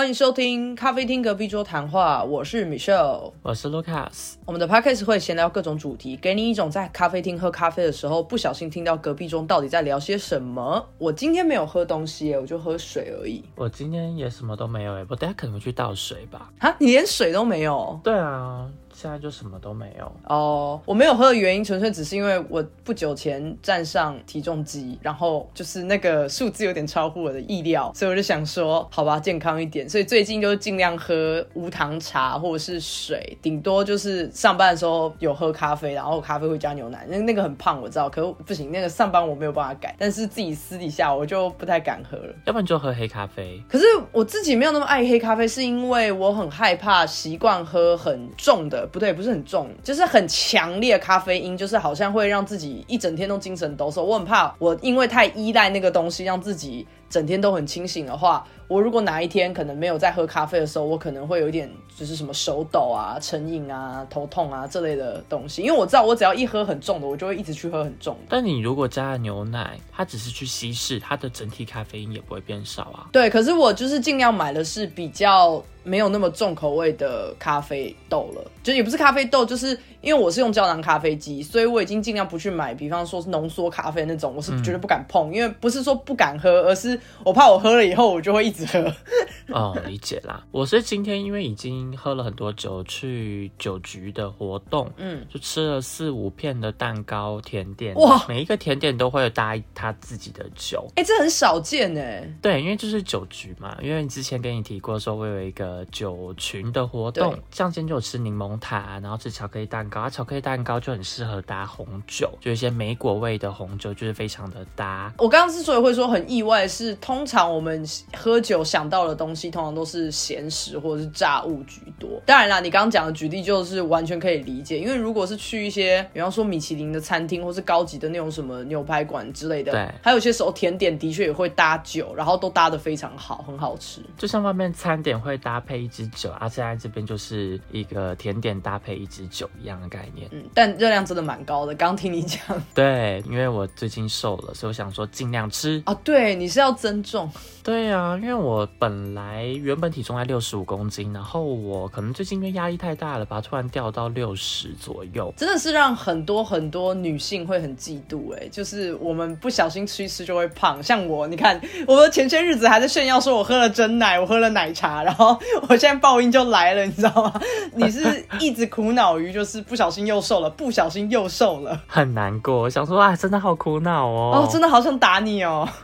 欢迎收听咖啡厅隔壁桌谈话，我是 Michelle，我是 Lucas。我们的 podcast 会闲聊各种主题，给你一种在咖啡厅喝咖啡的时候不小心听到隔壁桌到底在聊些什么。我今天没有喝东西，我就喝水而已。我今天也什么都没有哎，我等下可能会去倒水吧。啊，你连水都没有？对啊。现在就什么都没有哦。我没有喝的原因，纯粹只是因为我不久前站上体重机，然后就是那个数字有点超乎我的意料，所以我就想说，好吧，健康一点。所以最近就是尽量喝无糖茶或者是水，顶多就是上班的时候有喝咖啡，然后咖啡会加牛奶。那那个很胖，我知道，可不行，那个上班我没有办法改。但是自己私底下我就不太敢喝了。要不然就喝黑咖啡。可是我自己没有那么爱黑咖啡，是因为我很害怕习惯喝很重的。不对，不是很重，就是很强烈咖啡因，就是好像会让自己一整天都精神抖擞。我很怕，我因为太依赖那个东西，让自己。整天都很清醒的话，我如果哪一天可能没有在喝咖啡的时候，我可能会有一点就是什么手抖啊、成瘾啊、头痛啊这类的东西。因为我知道，我只要一喝很重的，我就会一直去喝很重。但你如果加了牛奶，它只是去稀释，它的整体咖啡因也不会变少啊。对，可是我就是尽量买的是比较没有那么重口味的咖啡豆了，就也不是咖啡豆，就是因为我是用胶囊咖啡机，所以我已经尽量不去买，比方说是浓缩咖啡那种，我是绝对不敢碰，因为不是说不敢喝，而是。我怕我喝了以后，我就会一直喝。哦，理解啦。我是今天因为已经喝了很多酒，去酒局的活动，嗯，就吃了四五片的蛋糕、甜点。哇，每一个甜点都会有搭他自己的酒。哎，这很少见哎。对，因为就是酒局嘛。因为你之前跟你提过说，我有一个酒群的活动，像今天就有吃柠檬塔，然后吃巧克力蛋糕。啊，巧克力蛋糕就很适合搭红酒，就一些莓果味的红酒，就是非常的搭。我刚刚之所以会说很意外，是通常我们喝酒想到的东西，通常都是咸食或者是炸物居多。当然啦，你刚刚讲的举例就是完全可以理解，因为如果是去一些，比方说米其林的餐厅，或是高级的那种什么牛排馆之类的，对，还有些时候甜点的确也会搭酒，然后都搭的非常好，很好吃。就像外面餐点会搭配一支酒，阿现在这边就是一个甜点搭配一支酒一样的概念。嗯，但热量真的蛮高的。刚听你讲，对，因为我最近瘦了，所以我想说尽量吃啊。对，你是要增重。对啊，因为我本来原本体重在六十五公斤，然后我可能最近因为压力太大了吧，突然掉到六十左右，真的是让很多很多女性会很嫉妒哎，就是我们不小心吃一吃就会胖，像我，你看，我前些日子还在炫耀说我喝了真奶，我喝了奶茶，然后 我现在报应就来了，你知道吗？你是一直苦恼于就是不小心又瘦了，不小心又瘦了，很难过，想说啊，真的好苦恼哦，哦，真的好想打你哦。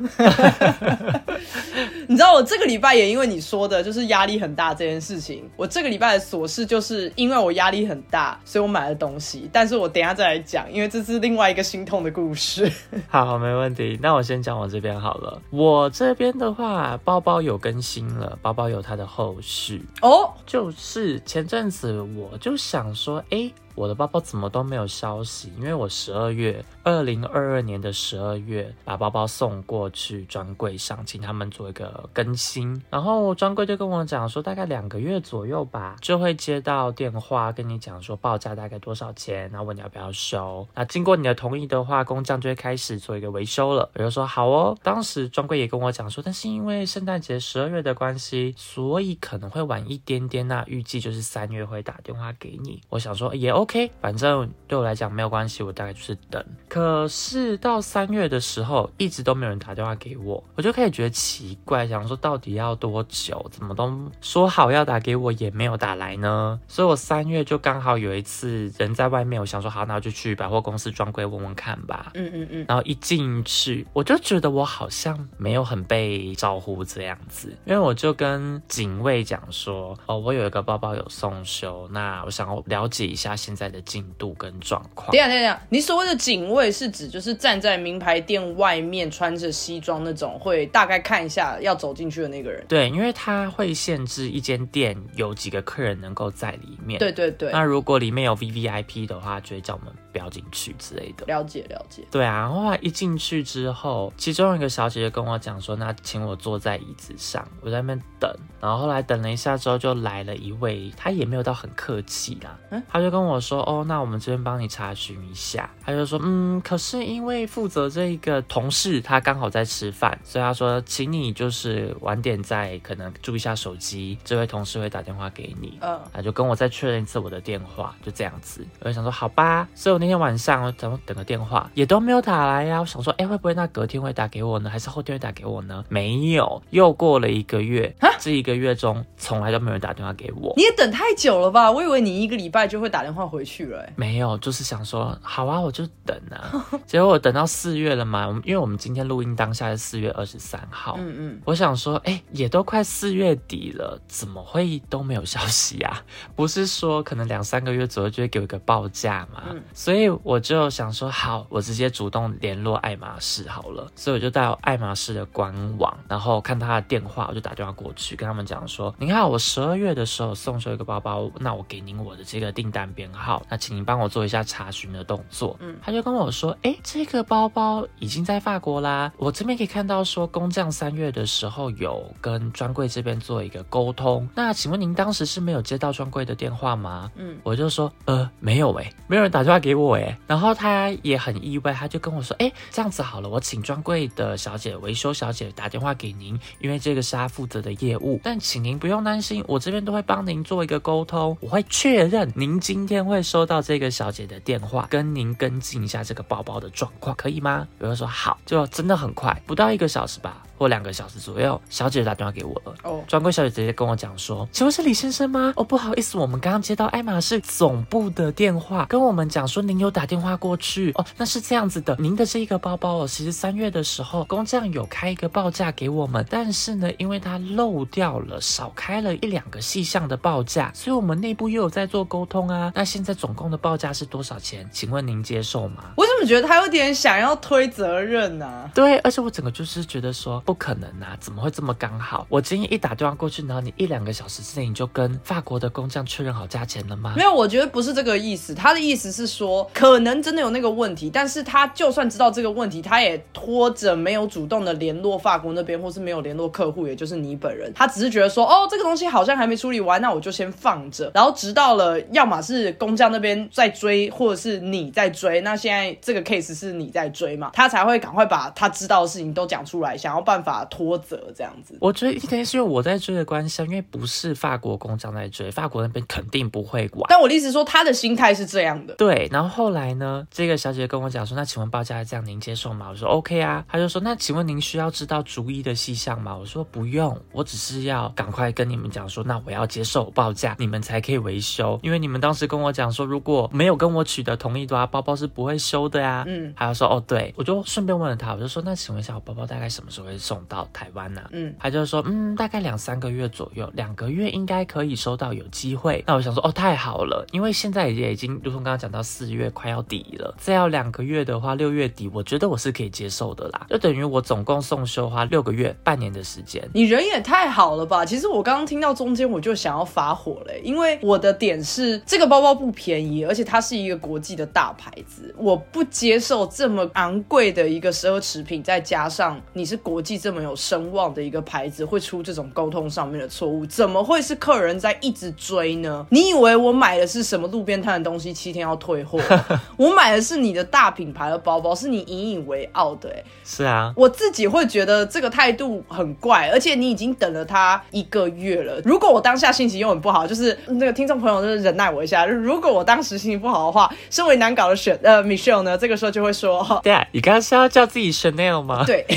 你知道我这个礼拜也因为你说的就是压力很大这件事情，我这个礼拜的琐事就是因为我压力很大，所以我买了东西。但是我等下再来讲，因为这是另外一个心痛的故事。好，没问题。那我先讲我这边好了。我这边的话，包包有更新了，包包有它的后续哦。就是前阵子我就想说，哎。我的包包怎么都没有消息？因为我十二月二零二二年的十二月把包包送过去专柜上，请他们做一个更新。然后专柜就跟我讲说，大概两个月左右吧，就会接到电话跟你讲说报价大概多少钱，然后问你要不要收。那经过你的同意的话，工匠就会开始做一个维修了。我就说好哦。当时专柜也跟我讲说，但是因为圣诞节十二月的关系，所以可能会晚一点点。那预计就是三月会打电话给你。我想说也。OK，反正对我来讲没有关系，我大概就是等。可是到三月的时候，一直都没有人打电话给我，我就开始觉得奇怪，想说到底要多久？怎么都说好要打给我，也没有打来呢？所以我三月就刚好有一次人在外面，我想说好，那我就去百货公司专柜问问看吧。嗯嗯嗯。然后一进去，我就觉得我好像没有很被招呼这样子，因为我就跟警卫讲说，哦，我有一个包包有送修，那我想要了解一下现。在的进度跟状况。等下等下，你所谓的警卫是指就是站在名牌店外面穿着西装那种，会大概看一下要走进去的那个人。对，因为他会限制一间店有几个客人能够在里面。对对对。那如果里面有 V V I P 的话，就会叫我们不要进去之类的。了解了解。对啊，后来一进去之后，其中一个小姐姐跟我讲说，那请我坐在椅子上，我在那边等。然后后来等了一下之后，就来了一位，他也没有到很客气啦，嗯，他就跟我。说，哦，那我们这边帮你查询一下。他就说，嗯，可是因为负责这一个同事他刚好在吃饭，所以他说，请你就是晚点再可能注意一下手机，这位同事会打电话给你。嗯，他就跟我再确认一次我的电话，就这样子。我就想说，好吧。所以我那天晚上等等个电话也都没有打来呀。我想说，哎，会不会那隔天会打给我呢？还是后天会打给我呢？没有，又过了一个月，这一个月中从来都没有人打电话给我。你也等太久了吧？我以为你一个礼拜就会打电话回去了。没有，就是想说，好啊，我就等啊。结果我等到四月了嘛，因为我们今天录音当下是四月二十三号。嗯嗯，我想说，哎，也都快四月底了，怎么会都没有消息啊？不是说可能两三个月左右就会给我一个报价嘛？嗯，所以我就想说，好，我直接主动联络爱马仕好了。所以我就到爱马仕的官网，然后看他的电话，我就打电话过去跟他们讲说，您看我十二月的时候送出一个包包，那我给您我的这个订单编号，那请您帮我做一下查询的动作。嗯，他就跟我说，哎，这个包包已经在法国啦，我这边可以看到说工匠三月的时候有跟专柜这边做一个沟通，那请问您当时是没有接到专柜的电话吗？嗯，我就说，呃，没有哎，没有人打电话给我哎，然后他也很意外，他就跟我说，哎，这样子好了，我请专柜的小姐维修小姐打电话给您，因为这个是他负责的业务，但请您不用担心，我这边都会帮您做一个沟通，我会确认您今天会收到这个小姐的电话，跟您跟进一下这个个包包的状况，可以吗？有人说好，就真的很快，不到一个小时吧。或两个小时左右，小姐打电话给我了。哦，专柜小姐直接跟我讲说：“请问是李先生吗？哦，不好意思，我们刚刚接到爱马仕总部的电话，跟我们讲说您有打电话过去。哦，那是这样子的，您的这一个包包哦，其实三月的时候工匠有开一个报价给我们，但是呢，因为它漏掉了，少开了一两个细项的报价，所以我们内部又有在做沟通啊。那现在总共的报价是多少钱？请问您接受吗？我怎么觉得他有点想要推责任呢？对，而且我整个就是觉得说。不可能啊！怎么会这么刚好？我今天一打电话过去，然后你一两个小时之内你就跟法国的工匠确认好价钱了吗？没有，我觉得不是这个意思。他的意思是说，可能真的有那个问题，但是他就算知道这个问题，他也拖着没有主动的联络法国那边，或是没有联络客户，也就是你本人。他只是觉得说，哦，这个东西好像还没处理完，那我就先放着。然后直到了，要么是工匠那边在追，或者是你在追。那现在这个 case 是你在追嘛？他才会赶快把他知道的事情都讲出来，想要办。办法拖责这样子，我觉得一天是因为我在追的关系，因为不是法国工匠在追，法国那边肯定不会管。但我的意思说，他的心态是这样的。对，然后后来呢，这个小姐姐跟我讲说，那请问报价这样您接受吗？我说 OK 啊。她就说，那请问您需要知道逐一的细项吗？我说不用，我只是要赶快跟你们讲说，那我要接受报价，你们才可以维修。因为你们当时跟我讲说，如果没有跟我取得同意的话，包包是不会修的呀。嗯，还要说哦，对，我就顺便问了他，我就说，那请问一下，我包包大概什么时候会？送到台湾呢，嗯，他就说，嗯，大概两三个月左右，两个月应该可以收到，有机会。那我想说，哦，太好了，因为现在也已经，如同刚刚讲到四月快要底了，再要两个月的话，六月底，我觉得我是可以接受的啦。就等于我总共送修花六个月，半年的时间。你人也太好了吧？其实我刚刚听到中间，我就想要发火嘞，因为我的点是这个包包不便宜，而且它是一个国际的大牌子，我不接受这么昂贵的一个奢侈品，再加上你是国际。这么有声望的一个牌子会出这种沟通上面的错误，怎么会是客人在一直追呢？你以为我买的是什么路边摊的东西，七天要退货？我买的是你的大品牌的包包，是你引以为傲的。哎，是啊，我自己会觉得这个态度很怪，而且你已经等了他一个月了。如果我当下心情又很不好，就是那个听众朋友就是忍耐我一下。如果我当时心情不好的话，身为难搞的选呃 Michelle 呢，这个时候就会说：对啊，你刚刚是要叫自己 Chanel 吗？对。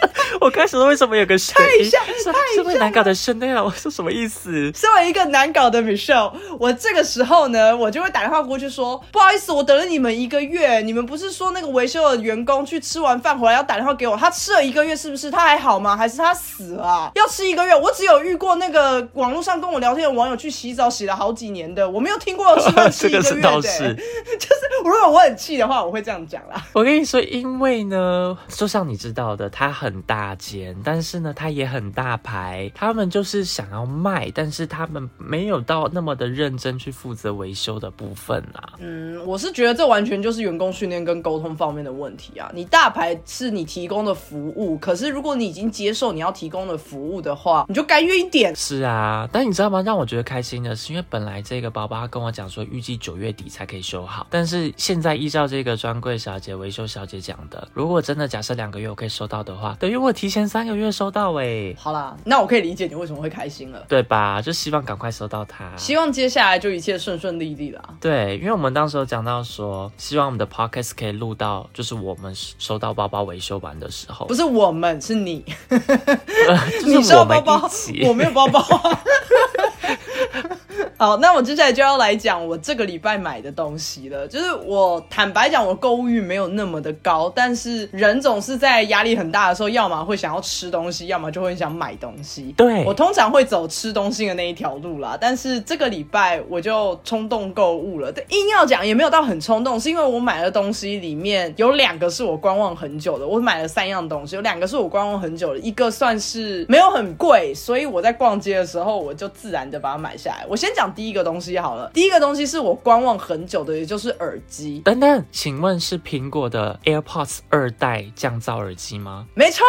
我开始说为什么有个太像太像难搞的 Chanel，我说什么意思？身为一个难搞的 Michelle，我这个时候呢，我就会打电话过去说，不好意思，我等了你们一个月，你们不是说那个维修的员工去吃完饭回来要打电话给我，他吃了一个月是不是？他还好吗？还是他死了？要吃一个月？我只有遇过那个网络上跟我聊天的网友去洗澡洗了好几年的，我没有听过吃饭吃一个月的，就是如果我很气的话，我会这样讲啦。我跟你说，因为呢，就像你知道的，它很大间，但是呢，它也很大牌。他们就是想要卖，但是他们没有到那么的认真去负责维修的部分啊。嗯，我是觉得这完全就是员工训练跟沟通方面的问题啊。你大牌是你提供的服务，可是如果你已经接受你要提供的服务的话，你就甘愿一点。是啊，但你知道吗？让我觉得开心的是，因为本来这个包包跟我讲说预计九月底才可以修好，但是现在依照这个专柜小姐、维修小姐讲的，如果真的假设两个月我可以收到的话，等于我提前三个月收到哎。好啦，那我可以理解你为什么会开心了，对吧？就希望赶快收到它，希望接下来就一切顺顺利利啦。对，因为我们当时有讲到说，希望我们的 podcast 可以录到，就是我们收到包包维修完的时候，不是我们，是你，你收到包包，我没有包包。好，那我接下来就要来讲我这个礼拜买的东西了。就是我坦白讲，我购物欲没有那么的高，但是人总是在压力很大的时候，要么会想要吃东西，要么就会想买东西。对我通常会走吃东西的那一条路啦。但是这个礼拜我就冲动购物了。但硬要讲也没有到很冲动，是因为我买的东西里面有两个是我观望很久的。我买了三样东西，有两个是我观望很久的，一个算是没有很贵，所以我在逛街的时候我就自然的把它买下来。我先讲。第一个东西好了，第一个东西是我观望很久的，也就是耳机。等等，请问是苹果的 AirPods 二代降噪耳机吗？没错。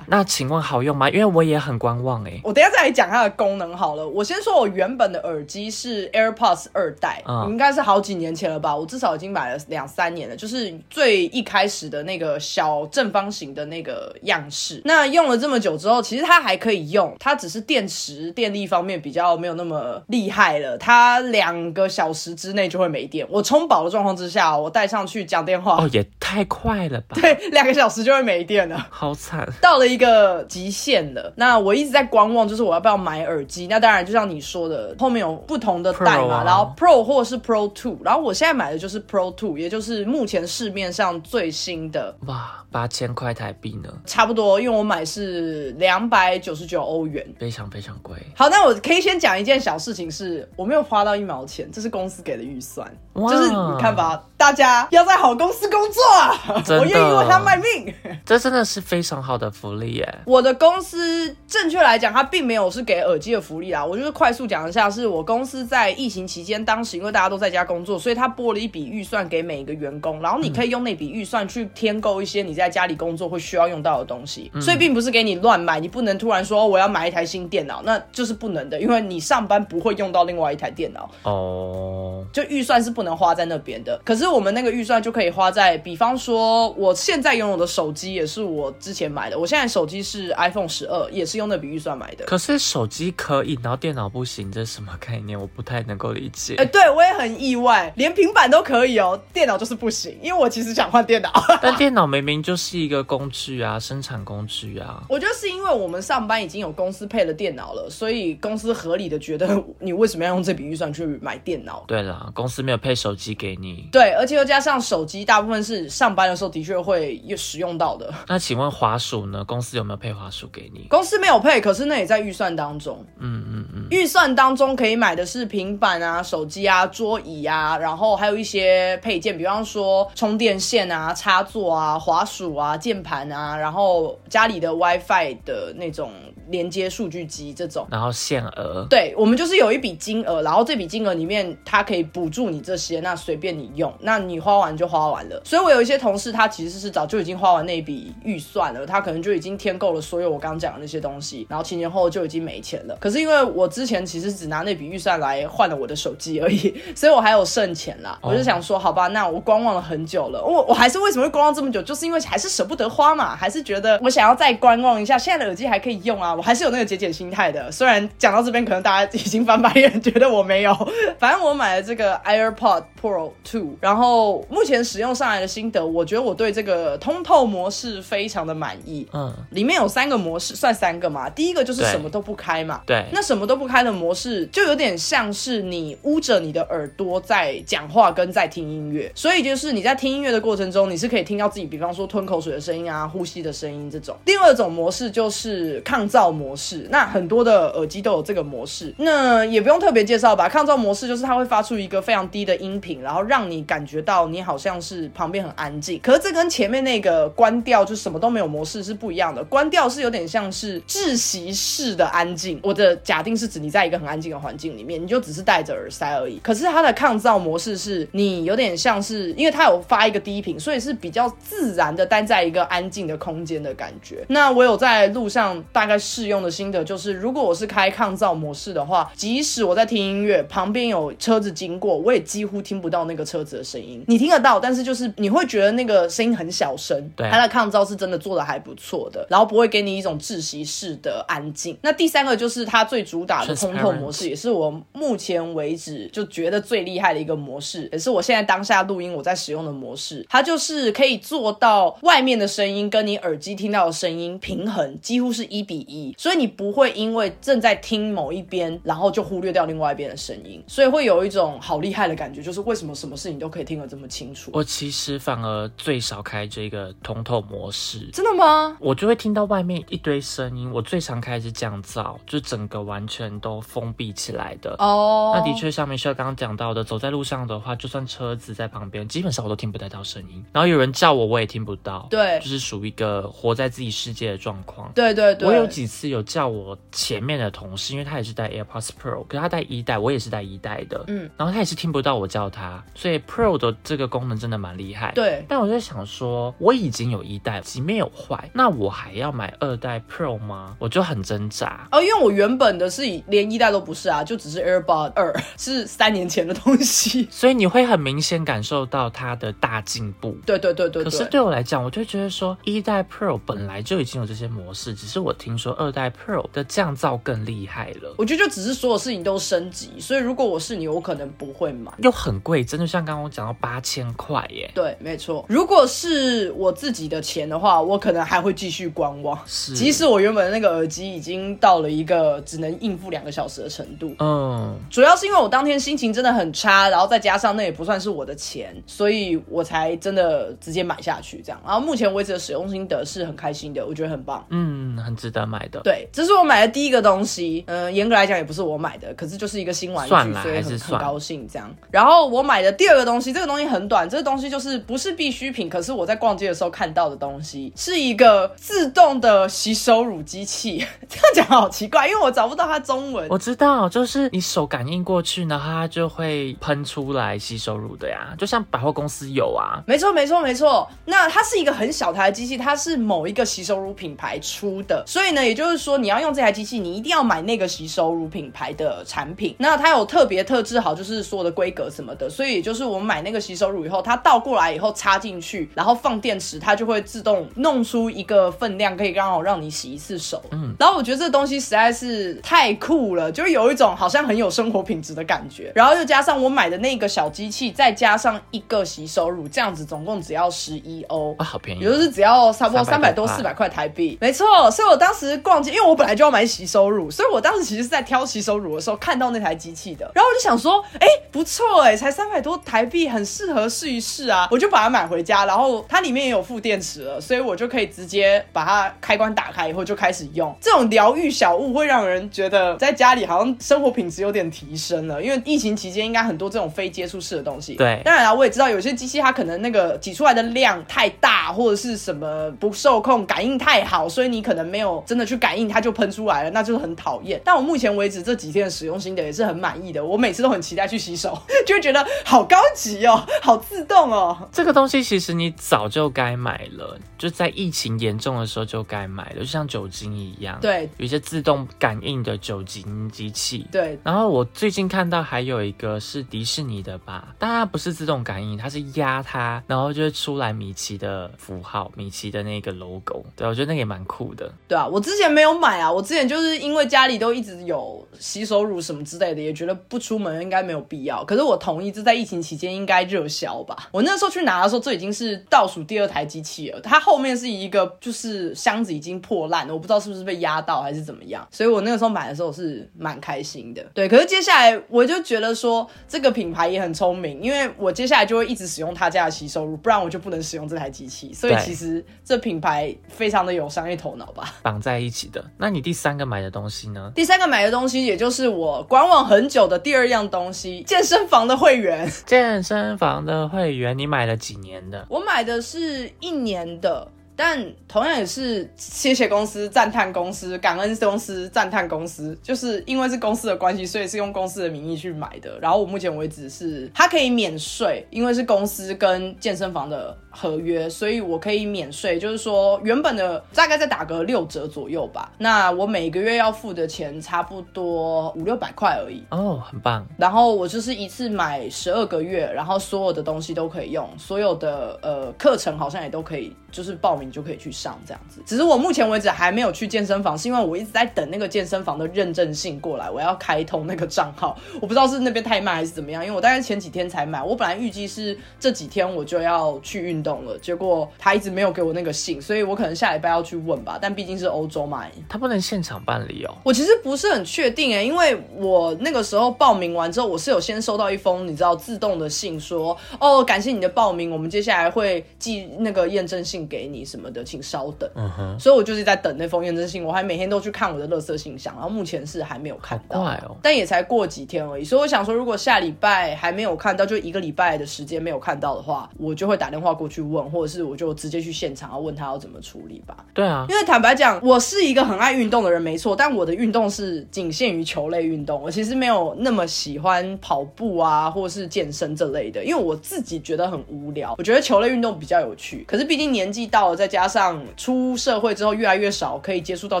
那请问好用吗？因为我也很观望哎。我等下再来讲它的功能好了。我先说我原本的耳机是 AirPods 二代，应该是好几年前了吧？我至少已经买了两三年了，就是最一开始的那个小正方形的那个样式。那用了这么久之后，其实它还可以用，它只是电池电力方面比较没有那么厉害了。它两个小时之内就会没电。我充饱的状况之下，我带上去讲电话，哦，也太快了吧？对，两个小时就会没电了，好惨。到了一。一个极限了，那我一直在观望，就是我要不要买耳机？那当然，就像你说的，后面有不同的代嘛，然后 Pro 或是 Pro Two，然后我现在买的就是 Pro Two，也就是目前市面上最新的。哇，八千块台币呢？差不多，因为我买是两百九十九欧元，非常非常贵。好，那我可以先讲一件小事情，是我没有花到一毛钱，这是公司给的预算。就是你看吧，大家要在好公司工作，我愿意为他卖命。这真的是非常好的福利。我的公司正确来讲，它并没有是给耳机的福利啦。我就是快速讲一下，是我公司在疫情期间，当时因为大家都在家工作，所以他拨了一笔预算给每一个员工，然后你可以用那笔预算去添购一些你在家里工作会需要用到的东西。所以并不是给你乱买，你不能突然说我要买一台新电脑，那就是不能的，因为你上班不会用到另外一台电脑哦。就预算是不能花在那边的。可是我们那个预算就可以花在，比方说我现在拥有的手机也是我之前买的，我现在手。手机是 iPhone 十二，也是用那笔预算买的。可是手机可以，然后电脑不行，这是什么概念？我不太能够理解。哎，对我也很意外，连平板都可以哦，电脑就是不行。因为我其实想换电脑，但电脑明明就是一个工具啊，生产工具啊。我觉得是因为我们上班已经有公司配了电脑了，所以公司合理的觉得你为什么要用这笔预算去买电脑？对啦，公司没有配手机给你。对，而且又加上手机，大部分是上班的时候的确会使用到的。那请问滑鼠呢？公司。有没有配花束给你？公司没有配，可是那也在预算当中。嗯嗯嗯，预算当中可以买的是平板啊、手机啊、桌椅啊，然后还有一些配件，比方说充电线啊、插座啊、滑鼠啊、键盘啊，然后家里的 WiFi 的那种连接数据机这种。然后限额，对我们就是有一笔金额，然后这笔金额里面它可以补助你这些，那随便你用，那你花完就花完了。所以我有一些同事，他其实是早就已经花完那笔预算了，他可能就已经。添购了所有我刚刚讲的那些东西，然后七年后就已经没钱了。可是因为我之前其实只拿那笔预算来换了我的手机而已，所以我还有剩钱啦。我就想说，好吧，那我观望了很久了。我我还是为什么会观望这么久？就是因为还是舍不得花嘛，还是觉得我想要再观望一下。现在的耳机还可以用啊，我还是有那个节俭心态的。虽然讲到这边，可能大家已经翻白眼，觉得我没有。反正我买了这个 AirPod Pro Two，然后目前使用上来的心得，我觉得我对这个通透模式非常的满意。嗯。里面有三个模式，算三个嘛。第一个就是什么都不开嘛。对。那什么都不开的模式，就有点像是你捂着你的耳朵在讲话跟在听音乐。所以就是你在听音乐的过程中，你是可以听到自己，比方说吞口水的声音啊、呼吸的声音这种。第二种模式就是抗噪模式，那很多的耳机都有这个模式。那也不用特别介绍吧。抗噪模式就是它会发出一个非常低的音频，然后让你感觉到你好像是旁边很安静。可是这跟前面那个关掉就什么都没有模式是不一样的。关掉是有点像是窒息式的安静。我的假定是指你在一个很安静的环境里面，你就只是戴着耳塞而已。可是它的抗噪模式是你有点像是，因为它有发一个低频，所以是比较自然的待在一个安静的空间的感觉。那我有在路上大概试用的心得就是，如果我是开抗噪模式的话，即使我在听音乐，旁边有车子经过，我也几乎听不到那个车子的声音。你听得到，但是就是你会觉得那个声音很小声。对，它的抗噪是真的做的还不错的，然后不会给你一种窒息式的安静。那第三个就是它最主打的通透模式，也是我目前为止就觉得最厉害的一个模式，也是我现在当下录音我在使用的模式。它就是可以做到外面的声音跟你耳机听到的声音平衡，几乎是一比一，所以你不会因为正在听某一边，然后就忽略掉另外一边的声音，所以会有一种好厉害的感觉，就是为什么什么事情都可以听得这么清楚。我其实反而最少开这个通透模式，真的吗？我就会听到外面一堆声音。我最常开是降噪，就整个完全都封闭起来的。哦，那的确像梅秀刚刚讲到的，走在路上的话，就算车子在旁边，基本上我都听不太到声音。然后有人叫我，我也听不到。对，就是属于一个活在自己世界的状况。对对对。我有几次有叫我前面的同事，因为他也是戴 AirPods Pro，可是他戴一代，我也是戴一代的。嗯。然后他也是听不到我叫他，所以 Pro 的这个功能真的蛮厉害。对。但我在想说，我已经有一代，即没有坏，那我还要买二代 Pro 吗？我就很挣扎。哦，因为我原本的是连一代都不是啊，就只是 AirPod 二，是三年前的东西。所以你会很明显感受到它的大进步。对对对对。可是对我来讲，我就觉得说，一代 Pro 本来就已经有这些模式，只是我听说二代 Pro 的降噪更厉害了。我觉得就只是所有事情都升级，所以如果我是你，我可能不会买。又很贵，真的像刚刚我讲到八千块耶。对，没错。如果是我自己的钱的话，我可能还会继续观望。是，即使我原本那个耳机已经到了一个只能应付两个小时的程度。嗯。主要是因为我当天心情真的很差，然后再加上那也不算是我的钱，所以我才真的直接买下去这样。然后目前为止的使用心得是很开心的，我觉得很棒。嗯，很值得买的。对，这是我买的第一个东西。嗯，严格来讲也不是我买的，可是就是一个新玩具，所以很很高兴这样。然后我买的第二个东西，这个东西很短，这个东西就是不是必需品，可是我在逛街的时候看到的东西，是一个自动的洗手乳机器。这样讲好奇怪，因为我找不到它中文。我知道，就是你手感应过去，然后它就会喷出来洗手乳的呀，就像百货公司有啊。没错，没错，没错。那它是一个很小台的机器，它是某一个洗手乳品牌出的，所以呢，也就是说你要用这台机器，你一定要买那个洗手乳品牌的产品。那它有特别特制好，就是所有的规格什么的，所以也就是我们买那个洗手乳以后，它倒过来以后插进去，然后放电池，它就会自动弄出一个分量，可以刚好让你洗一次手。嗯，然后我觉得这东西实在是太酷了，就有一种好像很有生活品质的感觉。然后又加上我买的那个小机器，再加上一个洗手乳，这样子总共只要十一欧啊，好便宜，也就是只要差不多三百多四百块台币。没错，所以我当时逛街，因为我本来就要买洗手乳，所以我当时其实是在挑洗手乳的时候看到那台机器的，然后我就想说，哎，不错哎，才三百多台币，很适合试一试啊，我就把它买回家，然后它里面也有副电池了，所以我就可以直接把它开关打开以后就开始用。这种疗愈小物会让人觉得在家里好像生活品质有点提升了，因为疫情期间应该很多这种非接触式的东西。对，当然了，我也知道有些机器它可能那个挤出来的量太大，或者是什么不受控，感应太好，所以你可能没有真的去感应，它就喷出来了，那就是很讨厌。但我目前为止这几天的使用心得也是很满意的，我每次都很期待去洗手，就会觉得好高级哦，好自动哦。这个东西其实你早就该买了，就在疫情严重的时候就该买了，就像酒精一样。对，有一些自动感应的酒精机器。对，然后我最近看到还有一个是迪士尼的吧，但它不是自动感应，它是压它，然后就会出来米奇的符号，米奇的那个 logo。对，我觉得那个也蛮酷的。对啊，我之前没有买啊，我之前就是因为家里都一直有洗手乳什么之类的，也觉得不出门应该没有必要。可是我同意，这在疫情期间应该热销吧。我那时候去拿的时候，这已经是倒数第二台机器了，它后面是一个就是。箱子已经破烂了，我不知道是不是被压到还是怎么样，所以我那个时候买的时候是蛮开心的。对，可是接下来我就觉得说这个品牌也很聪明，因为我接下来就会一直使用他家的洗手乳，不然我就不能使用这台机器。所以其实这品牌非常的有商业头脑吧，绑在一起的。那你第三个买的东西呢？第三个买的东西，也就是我观望很久的第二样东西——健身房的会员。健身房的会员，你买了几年的？我买的是一年的。但同样也是谢谢公司、赞叹公司、感恩公司、赞叹公司，就是因为是公司的关系，所以是用公司的名义去买的。然后我目前为止是它可以免税，因为是公司跟健身房的合约，所以我可以免税。就是说原本的大概再打个六折左右吧。那我每个月要付的钱差不多五六百块而已。哦，很棒。然后我就是一次买十二个月，然后所有的东西都可以用，所有的呃课程好像也都可以，就是报名。你就可以去上这样子，只是我目前为止还没有去健身房，是因为我一直在等那个健身房的认证信过来，我要开通那个账号，我不知道是那边太慢还是怎么样，因为我大概前几天才买，我本来预计是这几天我就要去运动了，结果他一直没有给我那个信，所以我可能下礼拜要去问吧，但毕竟是欧洲嘛，他不能现场办理哦。我其实不是很确定哎，因为我那个时候报名完之后，我是有先收到一封你知道自动的信，说哦感谢你的报名，我们接下来会寄那个验证信给你。什么的，请稍等。嗯哼，所以我就是在等那封验证信，我还每天都去看我的垃圾信箱，然后目前是还没有看到。哦！但也才过几天而已，所以我想说，如果下礼拜还没有看到，就一个礼拜的时间没有看到的话，我就会打电话过去问，或者是我就直接去现场要问他要怎么处理吧。对啊，因为坦白讲，我是一个很爱运动的人，没错，但我的运动是仅限于球类运动，我其实没有那么喜欢跑步啊，或是健身这类的，因为我自己觉得很无聊。我觉得球类运动比较有趣，可是毕竟年纪到了。再加上出社会之后越来越少可以接触到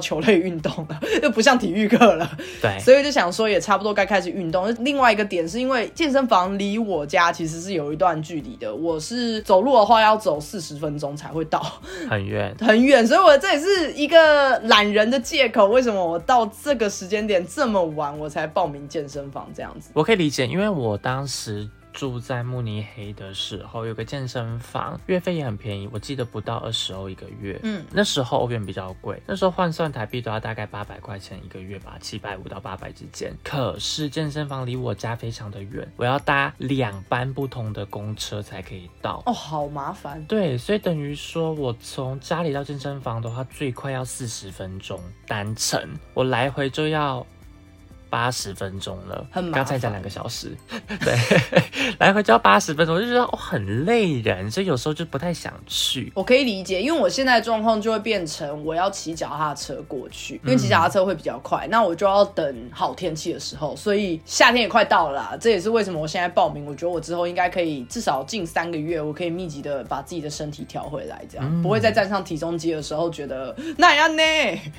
球类运动了，又不像体育课了。对，所以就想说也差不多该开始运动。另外一个点是因为健身房离我家其实是有一段距离的，我是走路的话要走四十分钟才会到，很远 很远。所以我这也是一个懒人的借口。为什么我到这个时间点这么晚我才报名健身房这样子？我可以理解，因为我当时。住在慕尼黑的时候，有个健身房，月费也很便宜，我记得不到二十欧一个月。嗯，那时候欧元比较贵，那时候换算台币都要大概八百块钱一个月吧，七百五到八百之间。可是健身房离我家非常的远，我要搭两班不同的公车才可以到。哦，好麻烦。对，所以等于说我从家里到健身房的话，最快要四十分钟单程，我来回就要。八十分钟了，很刚才讲两个小时，对，来回就要八十分钟，我就觉得哦很累人，所以有时候就不太想去。我可以理解，因为我现在状况就会变成我要骑脚踏车过去，因为骑脚踏车会比较快，那我就要等好天气的时候，所以夏天也快到了，这也是为什么我现在报名。我觉得我之后应该可以至少近三个月，我可以密集的把自己的身体调回来，这样不会再站上体重机的时候觉得那样呢。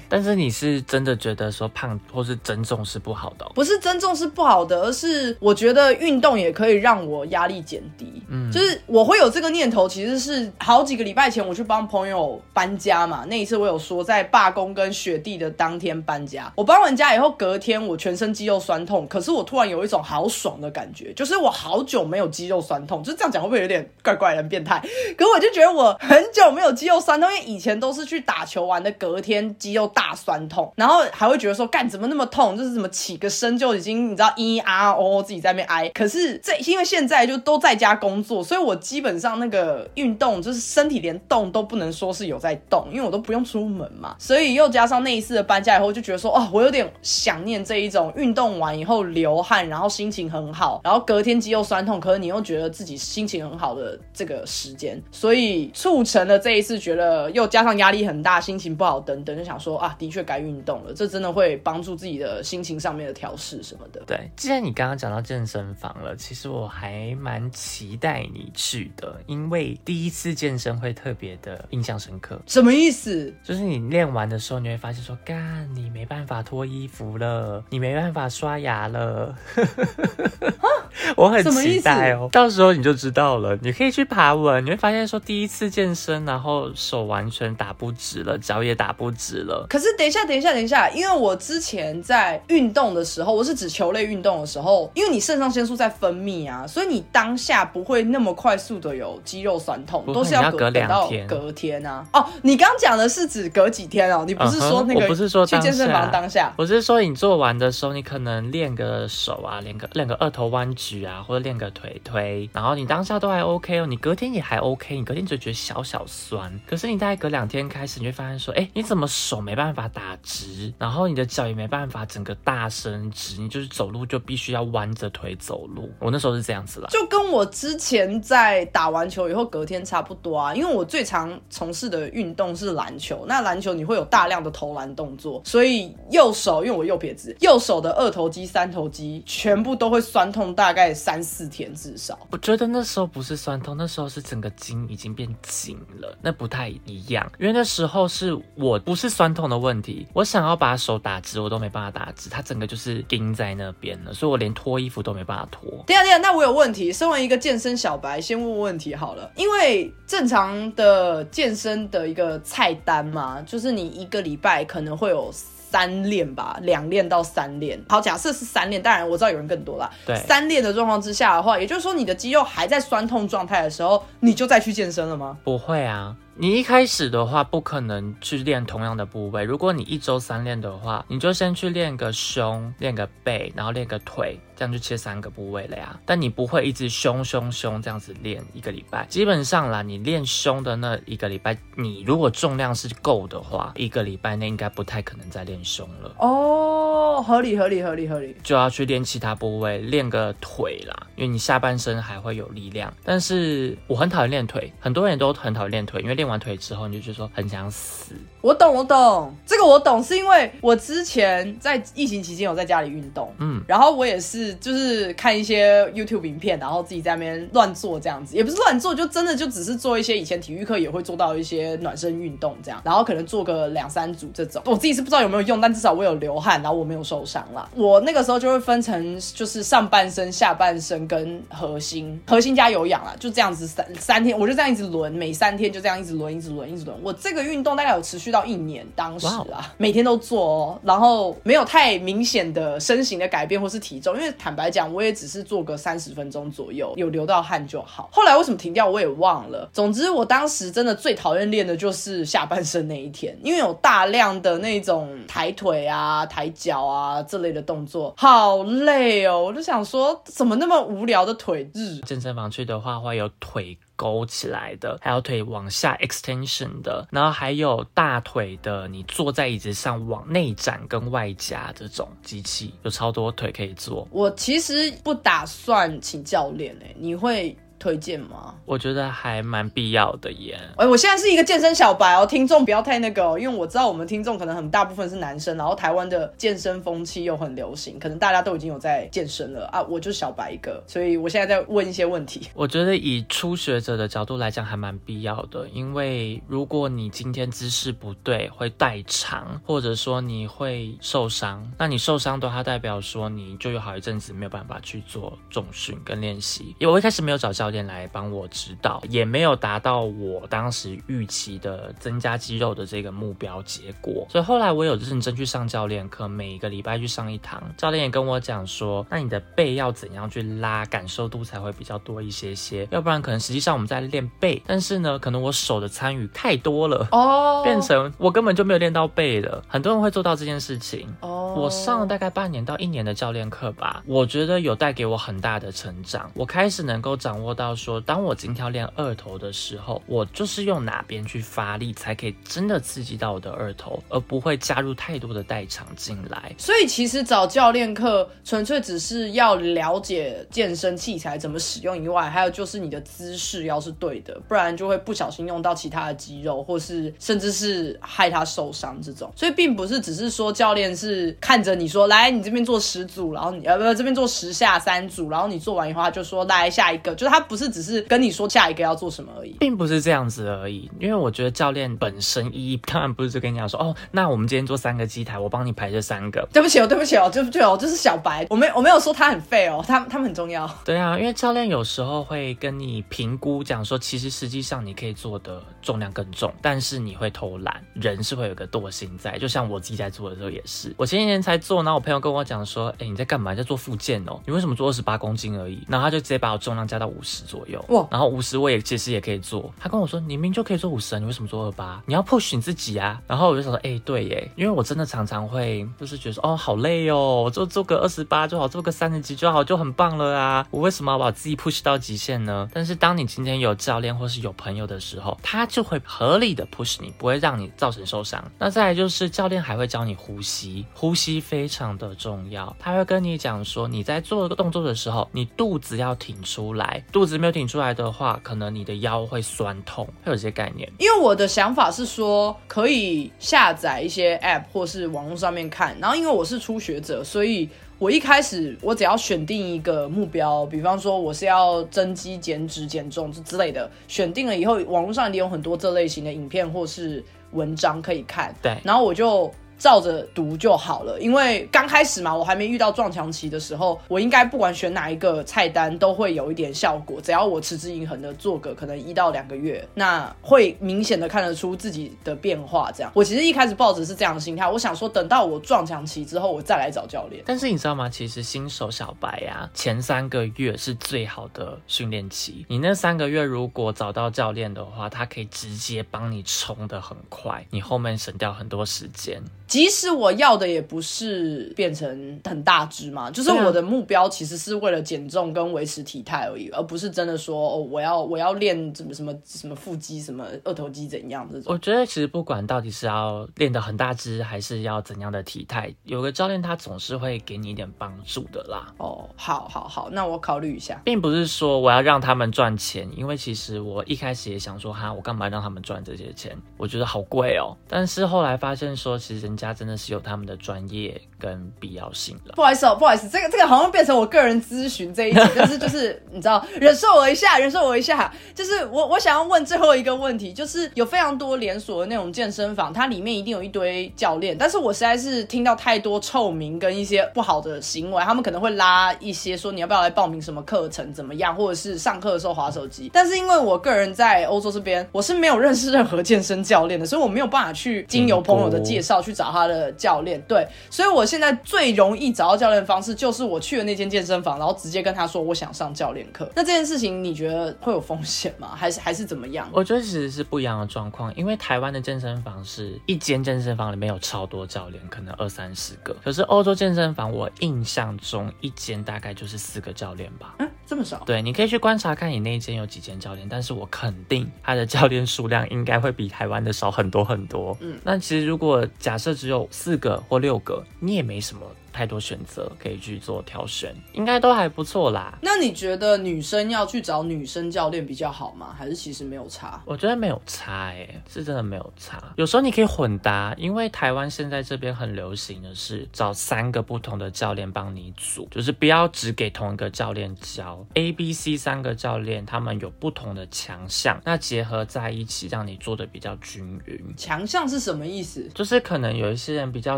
但是你是真的觉得说胖或是增重是不好？好的，不是增重是不好的，而是我觉得运动也可以让我压力减低。嗯，就是我会有这个念头，其实是好几个礼拜前我去帮朋友搬家嘛。那一次我有说在罢工跟雪地的当天搬家，我搬完家以后隔天我全身肌肉酸痛，可是我突然有一种好爽的感觉，就是我好久没有肌肉酸痛，就这样讲会不会有点怪怪的变态？可我就觉得我很久没有肌肉酸痛，因为以前都是去打球玩的隔天肌肉大酸痛，然后还会觉得说干怎么那么痛，就是什么？起个身就已经你知道 e r o 自己在那边挨，可是这因为现在就都在家工作，所以我基本上那个运动就是身体连动都不能说是有在动，因为我都不用出门嘛。所以又加上那一次的搬家以后，就觉得说哦，我有点想念这一种运动完以后流汗，然后心情很好，然后隔天肌肉酸痛，可是你又觉得自己心情很好的这个时间，所以促成了这一次觉得又加上压力很大，心情不好等等，就想说啊，的确该运动了，这真的会帮助自己的心情上。的调试什么的，对。既然你刚刚讲到健身房了，其实我还蛮期待你去的，因为第一次健身会特别的印象深刻。什么意思？就是你练完的时候，你会发现说，干，你没办法脱衣服了，你没办法刷牙了。我很期待哦，到时候你就知道了。你可以去爬文，你会发现说，第一次健身，然后手完全打不直了，脚也打不直了。可是等一下，等一下，等一下，因为我之前在运动。动的时候，我是指球类运动的时候，因为你肾上腺素在分泌啊，所以你当下不会那么快速的有肌肉酸痛，都是要隔两天。隔天啊，哦，你刚讲的是指隔几天哦？你不是说那个？不是说去健身房当下？我是说你做完的时候，你可能练个手啊，练个练个二头弯举啊，或者练个腿推，然后你当下都还 OK 哦，你隔天也还 OK，你隔天就觉得小小酸，可是你大概隔两天开始，你会发现说，哎，你怎么手没办法打直，然后你的脚也没办法整个大伸直，你就是走路就必须要弯着腿走路。我那时候是这样子了，就跟我之前在打完球以后隔天差不多啊，因为我最常从事的运动是篮球，那篮球你会有大量的投篮动作，所以右手因为我右撇子，右手的二头肌、三头肌全部都会酸痛，大概三四天至少。我觉得那时候不是酸痛，那时候是整个筋已经变紧了，那不太一样。因为那时候是我不是酸痛的问题，我想要把手打直，我都没办法打直，它整个就是钉在那边了，所以我连脱衣服都没办法脱。对啊对啊，那我有问题。身为一个健身小白，先问问题好了，因为正常的健身的一个菜单嘛，就是你一个礼拜可能会有。三练吧，两练到三练。好，假设是三练，当然我知道有人更多啦。对，三练的状况之下的话，也就是说你的肌肉还在酸痛状态的时候，你就再去健身了吗？不会啊。你一开始的话不可能去练同样的部位。如果你一周三练的话，你就先去练个胸，练个背，然后练个腿，这样就切三个部位了呀。但你不会一直胸胸胸这样子练一个礼拜。基本上啦，你练胸的那一个礼拜，你如果重量是够的话，一个礼拜内应该不太可能再练胸了。哦，合理合理合理合理，就要去练其他部位，练个腿啦，因为你下半身还会有力量。但是我很讨厌练腿，很多人都很讨厌练腿，因为练。完腿之后，你就觉得说很想死。我懂，我懂，这个我懂，是因为我之前在疫情期间有在家里运动，嗯，然后我也是就是看一些 YouTube 影片，然后自己在那边乱做这样子，也不是乱做，就真的就只是做一些以前体育课也会做到一些暖身运动这样，然后可能做个两三组这种。我自己是不知道有没有用，但至少我有流汗，然后我没有受伤啦。我那个时候就会分成就是上半身、下半身跟核心，核心加有氧啦，就这样子三三天，我就这样一直轮，每三天就这样一直轮，一直轮，一直轮。我这个运动大概有持续。到一年，当时啊，每天都做哦，然后没有太明显的身形的改变或是体重，因为坦白讲，我也只是做个三十分钟左右，有流到汗就好。后来为什么停掉，我也忘了。总之，我当时真的最讨厌练的就是下半身那一天，因为有大量的那种抬腿啊、抬脚啊这类的动作，好累哦。我就想说，怎么那么无聊的腿日？健身房去的话，会有腿。勾起来的，还有腿往下 extension 的，然后还有大腿的，你坐在椅子上往内展跟外夹这种机器，有超多腿可以做。我其实不打算请教练诶，你会？推荐吗？我觉得还蛮必要的耶。哎，我现在是一个健身小白哦，听众不要太那个哦，因为我知道我们听众可能很大部分是男生，然后台湾的健身风气又很流行，可能大家都已经有在健身了啊，我就小白一个，所以我现在在问一些问题。我觉得以初学者的角度来讲，还蛮必要的，因为如果你今天姿势不对，会代偿，或者说你会受伤，那你受伤的话，代表说你就有好一阵子没有办法去做重训跟练习。因为我一开始没有找教。练来帮我指导，也没有达到我当时预期的增加肌肉的这个目标结果，所以后来我有认真去上教练课，每一个礼拜去上一堂。教练也跟我讲说，那你的背要怎样去拉，感受度才会比较多一些些，要不然可能实际上我们在练背，但是呢，可能我手的参与太多了哦，变成我根本就没有练到背了。很多人会做到这件事情哦，我上了大概半年到一年的教练课吧，我觉得有带给我很大的成长，我开始能够掌握。到说，当我今天要练二头的时候，我就是用哪边去发力，才可以真的刺激到我的二头，而不会加入太多的代偿进来。所以其实找教练课，纯粹只是要了解健身器材怎么使用以外，还有就是你的姿势要是对的，不然就会不小心用到其他的肌肉，或是甚至是害他受伤这种。所以并不是只是说教练是看着你说，来你这边做十组，然后你呃不这边做十下三组，然后你做完以后他就说来下一个，就是他。不是只是跟你说下一个要做什么而已，并不是这样子而已。因为我觉得教练本身意义当然不是就跟你讲说哦，那我们今天做三个机台，我帮你排这三个。对不起哦，对不起哦，对不起哦，这是小白，我没我没有说他很废哦，他他们很重要。对啊，因为教练有时候会跟你评估，讲说其实实际上你可以做的重量更重，但是你会偷懒，人是会有个惰性在。就像我自己在做的时候也是，我前几天才做，然后我朋友跟我讲说，哎，你在干嘛？在做复健哦？你为什么做二十八公斤而已？然后他就直接把我重量加到五十左右。哇！然后五十我也其实也可以做。他跟我说，你明明就可以做五十啊，你为什么做二八？你要 push 你自己啊。然后我就想说，哎，对耶，因为我真的常常会就是觉得说，哦，好累哦，我做做个二十八就好，做个三十几就好，就很棒了啊。我为什么要把自己 push 到极限呢？但是当你今天有教练或是有朋友的时候，他就会合理的 push 你，不会让你造成受伤。那再来就是教练还会教你呼吸，呼吸非常的重要。他会跟你讲说，你在做这个动作的时候，你肚子要挺出来，肚子没有挺出来的话，可能你的腰会酸痛，会有这些概念。因为我的想法是说，可以下载一些 app 或是网络上面看。然后因为我是初学者，所以。我一开始，我只要选定一个目标，比方说我是要增肌、减脂、减重之之类的，选定了以后，网络上也有很多这类型的影片或是文章可以看。对，然后我就。照着读就好了，因为刚开始嘛，我还没遇到撞墙期的时候，我应该不管选哪一个菜单都会有一点效果，只要我持之以恒的做个可能一到两个月，那会明显的看得出自己的变化。这样，我其实一开始抱着是这样的心态，我想说等到我撞墙期之后，我再来找教练。但是你知道吗？其实新手小白呀，前三个月是最好的训练期。你那三个月如果找到教练的话，他可以直接帮你冲的很快，你后面省掉很多时间。即使我要的也不是变成很大只嘛，就是我的目标其实是为了减重跟维持体态而已，而不是真的说哦，我要我要练什么什么什么腹肌、什么二头肌怎样这种。我觉得其实不管到底是要练的很大只，还是要怎样的体态，有个教练他总是会给你一点帮助的啦。哦，好，好，好，那我考虑一下，并不是说我要让他们赚钱，因为其实我一开始也想说哈，我干嘛让他们赚这些钱？我觉得好贵哦。但是后来发现说，其实人。家真的是有他们的专业跟必要性的。不好意思哦，不好意思，这个这个好像变成我个人咨询这一集，但是就是 你知道，忍受我一下，忍受我一下。就是我我想要问最后一个问题，就是有非常多连锁的那种健身房，它里面一定有一堆教练，但是我实在是听到太多臭名跟一些不好的行为，他们可能会拉一些说你要不要来报名什么课程怎么样，或者是上课的时候划手机。但是因为我个人在欧洲这边，我是没有认识任何健身教练的，所以我没有办法去经由朋友的介绍去找。他的教练对，所以我现在最容易找到教练方式就是我去了那间健身房，然后直接跟他说我想上教练课。那这件事情你觉得会有风险吗？还是还是怎么样？我觉得其实是不一样的状况，因为台湾的健身房是一间健身房里面有超多教练，可能二三十个。可是欧洲健身房，我印象中一间大概就是四个教练吧。嗯，这么少？对，你可以去观察看你那一间有几间教练，但是我肯定他的教练数量应该会比台湾的少很多很多。嗯，那其实如果假设只有四个或六个，你也没什么。太多选择可以去做挑选，应该都还不错啦。那你觉得女生要去找女生教练比较好吗？还是其实没有差？我觉得没有差，哎，是真的没有差。有时候你可以混搭，因为台湾现在这边很流行的是找三个不同的教练帮你组，就是不要只给同一个教练教。A、B、C 三个教练，他们有不同的强项，那结合在一起，让你做的比较均匀。强项是什么意思？就是可能有一些人比较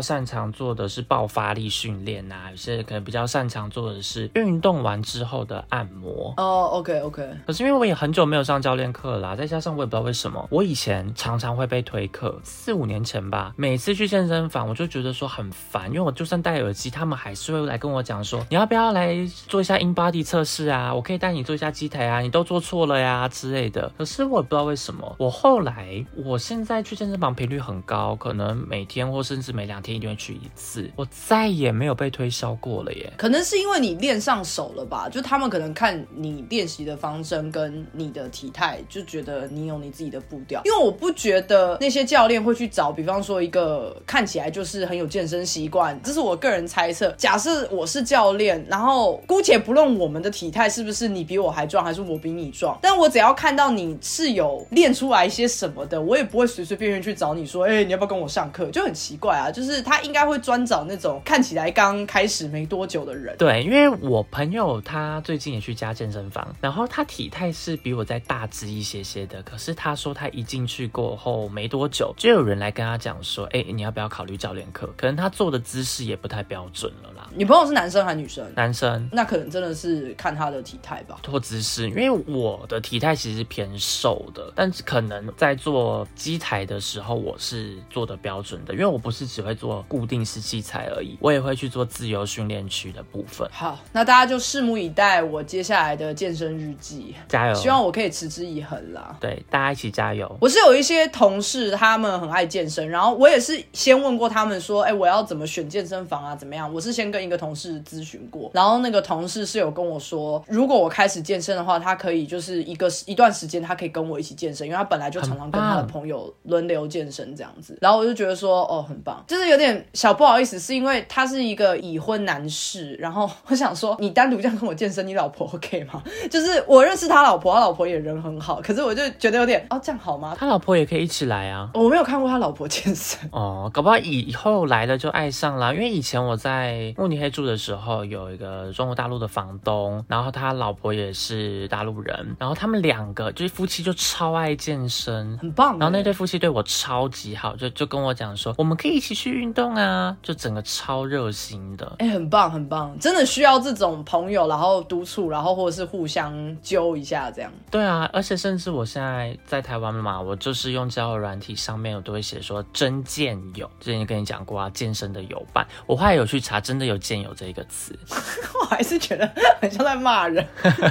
擅长做的是爆发力。训练啊，有些可能比较擅长做的是运动完之后的按摩哦。OK OK，可是因为我也很久没有上教练课啦，再加上我也不知道为什么，我以前常常会被推课，四五年前吧，每次去健身房我就觉得说很烦，因为我就算戴耳机，他们还是会来跟我讲说，你要不要来做一下 in body 测试啊？我可以带你做一下机台啊，你都做错了呀之类的。可是我也不知道为什么，我后来我现在去健身房频率很高，可能每天或甚至每两天一定会去一次，我再也。没有被推销过了耶，可能是因为你练上手了吧？就他们可能看你练习的方针跟你的体态，就觉得你有你自己的步调。因为我不觉得那些教练会去找，比方说一个看起来就是很有健身习惯，这是我个人猜测。假设我是教练，然后姑且不论我们的体态是不是你比我还壮，还是我比你壮，但我只要看到你是有练出来一些什么的，我也不会随随便便去找你说，哎，你要不要跟我上课？就很奇怪啊，就是他应该会专找那种看起来。来刚开始没多久的人。对，因为我朋友他最近也去加健身房，然后他体态是比我再大只一些些的，可是他说他一进去过后没多久，就有人来跟他讲说，哎，你要不要考虑教练课？可能他做的姿势也不太标准了啦。你朋友是男生还是女生？男生。那可能真的是看他的体态吧，做姿势，因为我的体态其实偏瘦的，但是可能在做机台的时候，我是做的标准的，因为我不是只会做固定式器材而已，我也会去做自由训练区的部分。好，那大家就拭目以待我接下来的健身日记，加油！希望我可以持之以恒啦。对，大家一起加油。我是有一些同事，他们很爱健身，然后我也是先问过他们说，哎，我要怎么选健身房啊？怎么样？我是先跟一个同事咨询过，然后那个同事是有跟我说，如果我开始健身的话，他可以就是一个一段时间，他可以跟我一起健身，因为他本来就常常跟他的朋友轮流健身这样子。然后我就觉得说，哦，很棒，就是有点小不好意思，是因为他是一个已婚男士，然后我想说，你单独这样跟我健身，你老婆 OK 吗？就是我认识他老婆，他老婆也人很好，可是我就觉得有点，哦，这样好吗？他老婆也可以一起来啊。我没有看过他老婆健身 哦，搞不好以后来了就爱上了，因为以前我在慕尼黑住的时候，有一个中国大陆的房东，然后他老婆也是大陆人，然后他们两个就是夫妻，就超爱健身，很棒。然后那对夫妻对我超级好，就就跟我讲说，我们可以一起去运动啊，就整个超热心的。哎，很棒很棒，真的需要这种朋友，然后督促，然后或者是互相揪一下这样。对啊，而且甚至我现在在台湾嘛，我就是用交友软体上面，我都会写说真健友，之前跟你讲过啊，健身的友伴。我后来有去查，真的有健友这一个词，我还是觉得很像在骂人。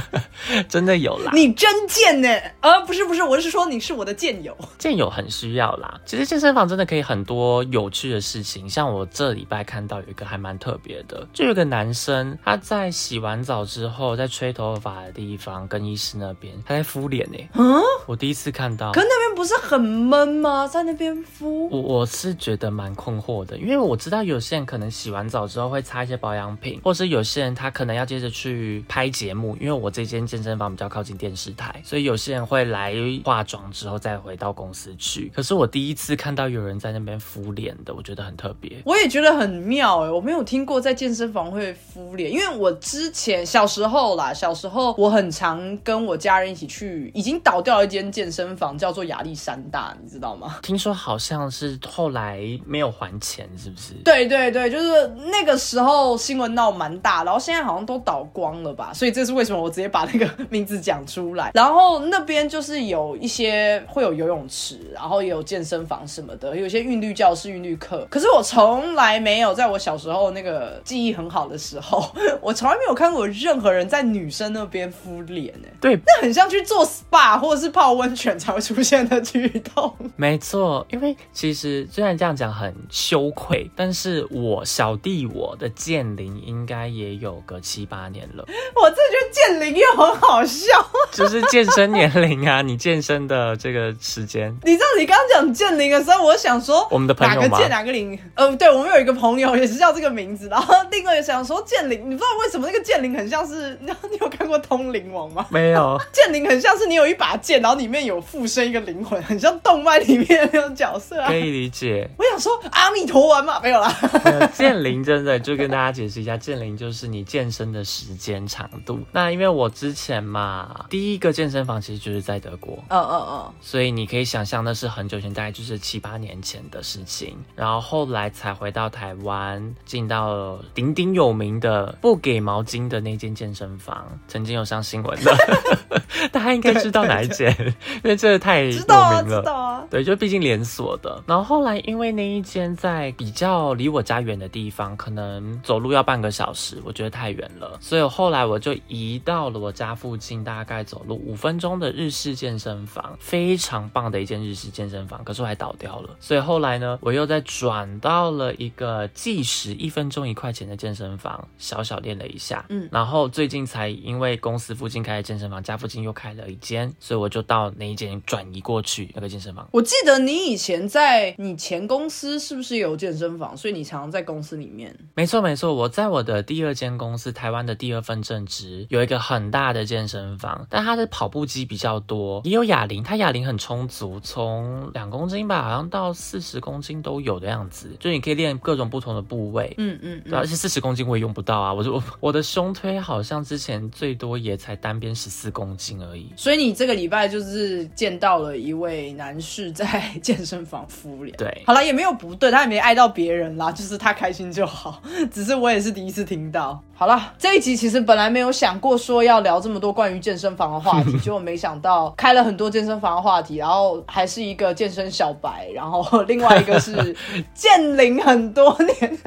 真的有啦，你真贱呢？啊，不是不是，我是说你是我的健友，健友很需要啦。其实健身房真的可以很多有趣的事情，像我这礼拜看到有一个还蛮特别的，就有个男生他在洗完澡之后，在吹头发的地方，更衣室那边他在敷脸呢。嗯，我第一次看到，可那边不是很闷吗？在那边敷，我我是觉得蛮困惑的，因为我知道有些人可能洗完澡之后会擦一些保养品，或是有些人他可能要接着去拍节目，因为我这间健身房比较靠近电视台，所以有些人会来化妆之后再回到公司去。可是我第一次看到有人在那边敷脸的，我觉得很特别。我也觉得很妙哎，我没有听过在健身房会敷脸，因为我之前小时候啦，小时候我很常跟我家人一起去，已经倒掉了一间健身房，叫做亚历山大，你知道吗？听说好像是后来没有还钱，是不是？对对对，就是那个时候新闻闹蛮大，然后现在好像都倒光了吧？所以这是为什么我直接把那个名字讲出来。然后那边就是有一些会有游泳池，然后也有健身房什么的，有些韵律教室、韵律课。可是我从来没有在我小时候那个记忆很好的时候，我从来没有看过任何人在女生那边敷脸哎。对，那很像去做 SPA 或者是泡温泉才会出现的举动。没错，因为其实虽然这样讲很羞愧，但是我小弟我的健龄应该也有个七八年了。我这觉得健龄又很好笑，就是健身年龄啊，你健身的这个时间。你知道你刚刚讲健龄的时候，我想说我们的朋友哪个健哪个龄？呃，对，我们有一个朋友也是叫这个名字，然后另外想说剑灵，你不知道为什么那个剑灵很像是，你 你有看过《通灵王》吗？没有，剑灵很像是你有一把剑，然后里面有附身一个灵魂，很像动漫里面那种角色。可以理解。我想说阿弥陀丸嘛，没有啦。剑灵真的就跟大家解释一下，剑灵就是你健身的时间长度。那因为我之前嘛，第一个健身房其实就是在德国，嗯嗯嗯，所以你可以想象那是很久前，大概就是七八年前的事情。然后后来才回到台湾，进到鼎鼎有名的不给毛巾的那间健身房，曾经有上新闻的，大家应该知道哪一间，因为这个太有名了。知道啊，对，就毕竟连锁的。然后后来因为那一间在比较离我家远的地方，可能走路要半个小时，我觉得太远了，所以后来我就移到了我家附近，大概走路五分钟的日式健身房，非常棒的一间日式健身房。可是我还倒掉了，所以后来呢，我又再转到了一个计时一分钟一块钱的健身房，小小练了一下。嗯，然后最近才因为公司附近开的健身房，家附近又开了一间，所以我就到那一间转移过去那个健身房。我记得你以前在你前公司是不是有健身房？所以你常常在公司里面。没错没错，我在我的第二间公司，台湾的第二份正职，有一个很大的健身房，但它的跑步机比较多，也有哑铃，它哑铃很充足，从两公斤吧，好像到四十公斤都有的样子，就你可以练各种不同的部位。位，嗯嗯，对，而且四十公斤我也用不到啊，我就我的胸推好像之前最多也才单边十四公斤而已。所以你这个礼拜就是见到了一位男士在 健身房敷脸，对，好了也没有不对，他也没爱到别人啦，就是他开心就好，只是我也是第一次听到。好了，这一集其实本来没有想过说要聊这么多关于健身房的话题，结果没想到开了很多健身房的话题，然后还是一个健身小白，然后另外一个是 健龄很多年。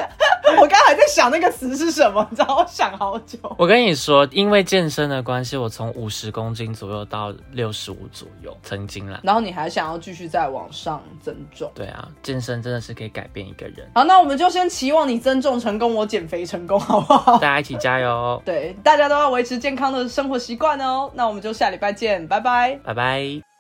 我刚还在想那个词是什么，你知道？我想好久。我跟你说，因为健身的关系，我从五十公斤左右到六十五左右，曾经啦。然后你还想要继续再往上增重？对啊，健身真的是可以改变一个人。好，那我们就先期望你增重成功，我减肥成功，好不好？大家一起加油！对，大家都要维持健康的生活习惯哦。那我们就下礼拜见，拜拜，拜拜。